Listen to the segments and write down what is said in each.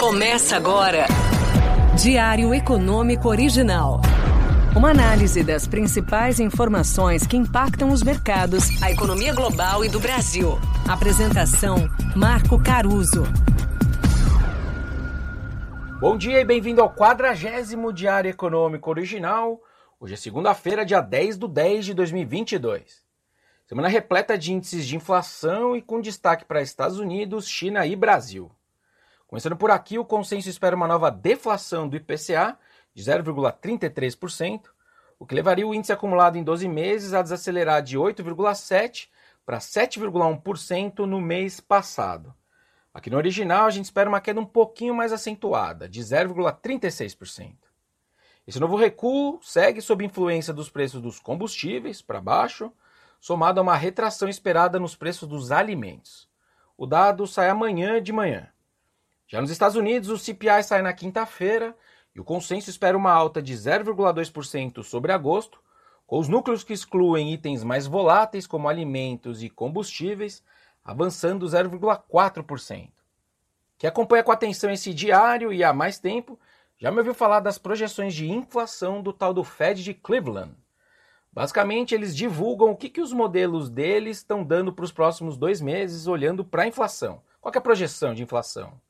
Começa agora. Diário Econômico Original. Uma análise das principais informações que impactam os mercados, a economia global e do Brasil. Apresentação: Marco Caruso. Bom dia e bem-vindo ao quadragésimo Diário Econômico Original. Hoje é segunda-feira, dia 10 de 10 de 2022. Semana repleta de índices de inflação e com destaque para Estados Unidos, China e Brasil. Começando por aqui, o consenso espera uma nova deflação do IPCA de 0,33%, o que levaria o índice acumulado em 12 meses a desacelerar de 8,7% para 7,1% no mês passado. Aqui no original, a gente espera uma queda um pouquinho mais acentuada, de 0,36%. Esse novo recuo segue sob influência dos preços dos combustíveis para baixo, somado a uma retração esperada nos preços dos alimentos. O dado sai amanhã de manhã. Já nos Estados Unidos, o CPI sai na quinta-feira e o consenso espera uma alta de 0,2% sobre agosto, com os núcleos que excluem itens mais voláteis como alimentos e combustíveis avançando 0,4%. Quem acompanha com atenção esse diário e há mais tempo já me ouviu falar das projeções de inflação do tal do Fed de Cleveland. Basicamente, eles divulgam o que, que os modelos deles estão dando para os próximos dois meses, olhando para a inflação. Qual é a projeção de inflação?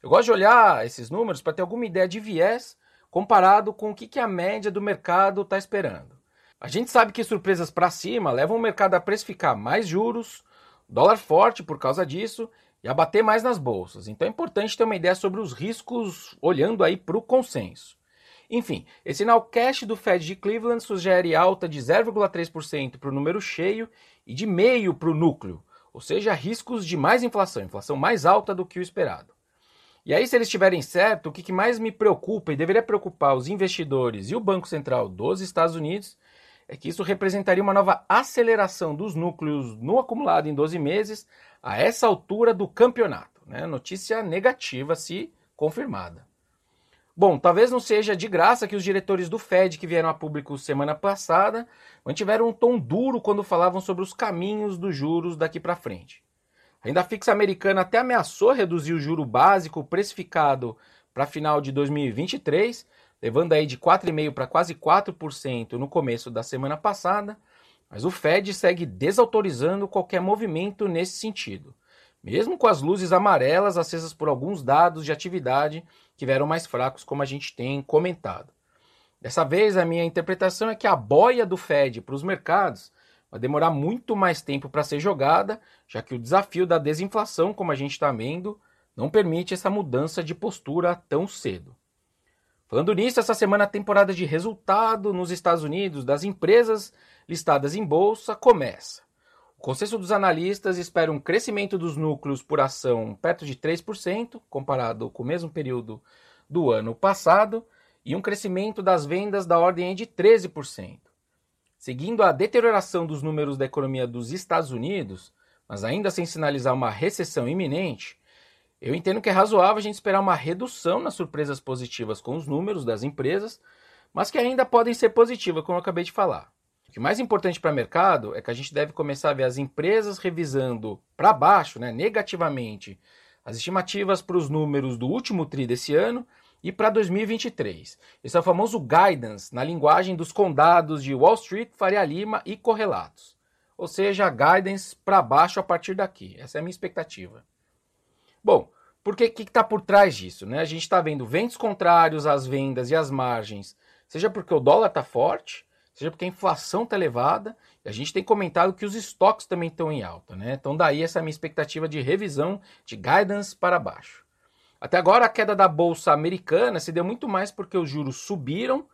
Eu gosto de olhar esses números para ter alguma ideia de viés comparado com o que, que a média do mercado está esperando. A gente sabe que surpresas para cima levam o mercado a precificar mais juros, dólar forte por causa disso e a bater mais nas bolsas. Então é importante ter uma ideia sobre os riscos olhando aí para o consenso. Enfim, esse nowcast do Fed de Cleveland sugere alta de 0,3% para o número cheio e de meio para o núcleo, ou seja, riscos de mais inflação, inflação mais alta do que o esperado. E aí, se eles estiverem certo, o que mais me preocupa e deveria preocupar os investidores e o Banco Central dos Estados Unidos é que isso representaria uma nova aceleração dos núcleos no acumulado em 12 meses a essa altura do campeonato. Né? Notícia negativa se confirmada. Bom, talvez não seja de graça que os diretores do Fed que vieram a público semana passada mantiveram um tom duro quando falavam sobre os caminhos dos juros daqui para frente. A renda fixa americana até ameaçou reduzir o juro básico precificado para final de 2023, levando aí de 4,5% para quase 4% no começo da semana passada, mas o Fed segue desautorizando qualquer movimento nesse sentido, mesmo com as luzes amarelas acesas por alguns dados de atividade que vieram mais fracos, como a gente tem comentado. Dessa vez, a minha interpretação é que a boia do Fed para os mercados vai demorar muito mais tempo para ser jogada, já que o desafio da desinflação, como a gente está vendo, não permite essa mudança de postura tão cedo. Falando nisso, essa semana a temporada de resultado nos Estados Unidos das empresas listadas em bolsa começa. O consenso dos analistas espera um crescimento dos núcleos por ação perto de 3%, comparado com o mesmo período do ano passado, e um crescimento das vendas da ordem de 13%. Seguindo a deterioração dos números da economia dos Estados Unidos, mas ainda sem sinalizar uma recessão iminente, eu entendo que é razoável a gente esperar uma redução nas surpresas positivas com os números das empresas, mas que ainda podem ser positivas, como eu acabei de falar. O que mais importante para o mercado é que a gente deve começar a ver as empresas revisando para baixo, né, negativamente, as estimativas para os números do último TRI desse ano e para 2023. Esse é o famoso guidance na linguagem dos condados de Wall Street, Faria Lima e correlatos. Ou seja, guidance para baixo a partir daqui. Essa é a minha expectativa. Bom, por que está por trás disso? Né? A gente está vendo ventos contrários às vendas e às margens, seja porque o dólar está forte, seja porque a inflação está elevada, e a gente tem comentado que os estoques também estão em alta. Né? Então, daí essa minha expectativa de revisão de guidance para baixo. Até agora, a queda da bolsa americana se deu muito mais porque os juros subiram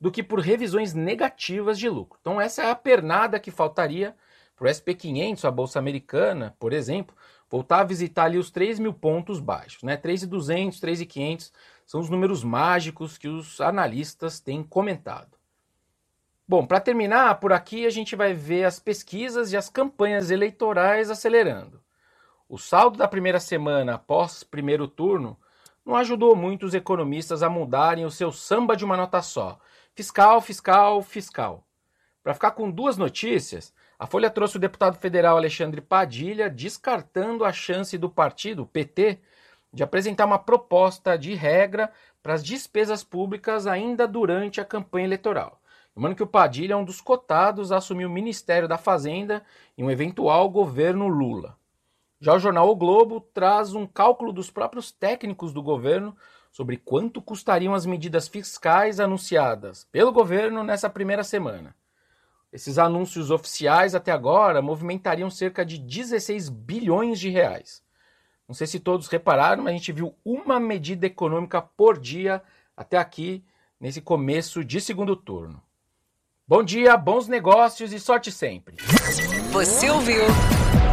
do que por revisões negativas de lucro. Então, essa é a pernada que faltaria para o SP500, a bolsa americana, por exemplo, voltar a visitar ali os 3 mil pontos baixos. Né? 3.200, 3.500 são os números mágicos que os analistas têm comentado. Bom, para terminar, por aqui a gente vai ver as pesquisas e as campanhas eleitorais acelerando. O saldo da primeira semana após primeiro turno não ajudou muito os economistas a mudarem o seu samba de uma nota só. Fiscal, fiscal, fiscal. Para ficar com duas notícias, a Folha trouxe o deputado federal Alexandre Padilha descartando a chance do partido, PT, de apresentar uma proposta de regra para as despesas públicas ainda durante a campanha eleitoral. Lembrando que o Padilha é um dos cotados a assumir o Ministério da Fazenda em um eventual governo Lula. Já o jornal O Globo traz um cálculo dos próprios técnicos do governo sobre quanto custariam as medidas fiscais anunciadas pelo governo nessa primeira semana. Esses anúncios oficiais até agora movimentariam cerca de 16 bilhões de reais. Não sei se todos repararam, mas a gente viu uma medida econômica por dia até aqui nesse começo de segundo turno. Bom dia, bons negócios e sorte sempre. Você ouviu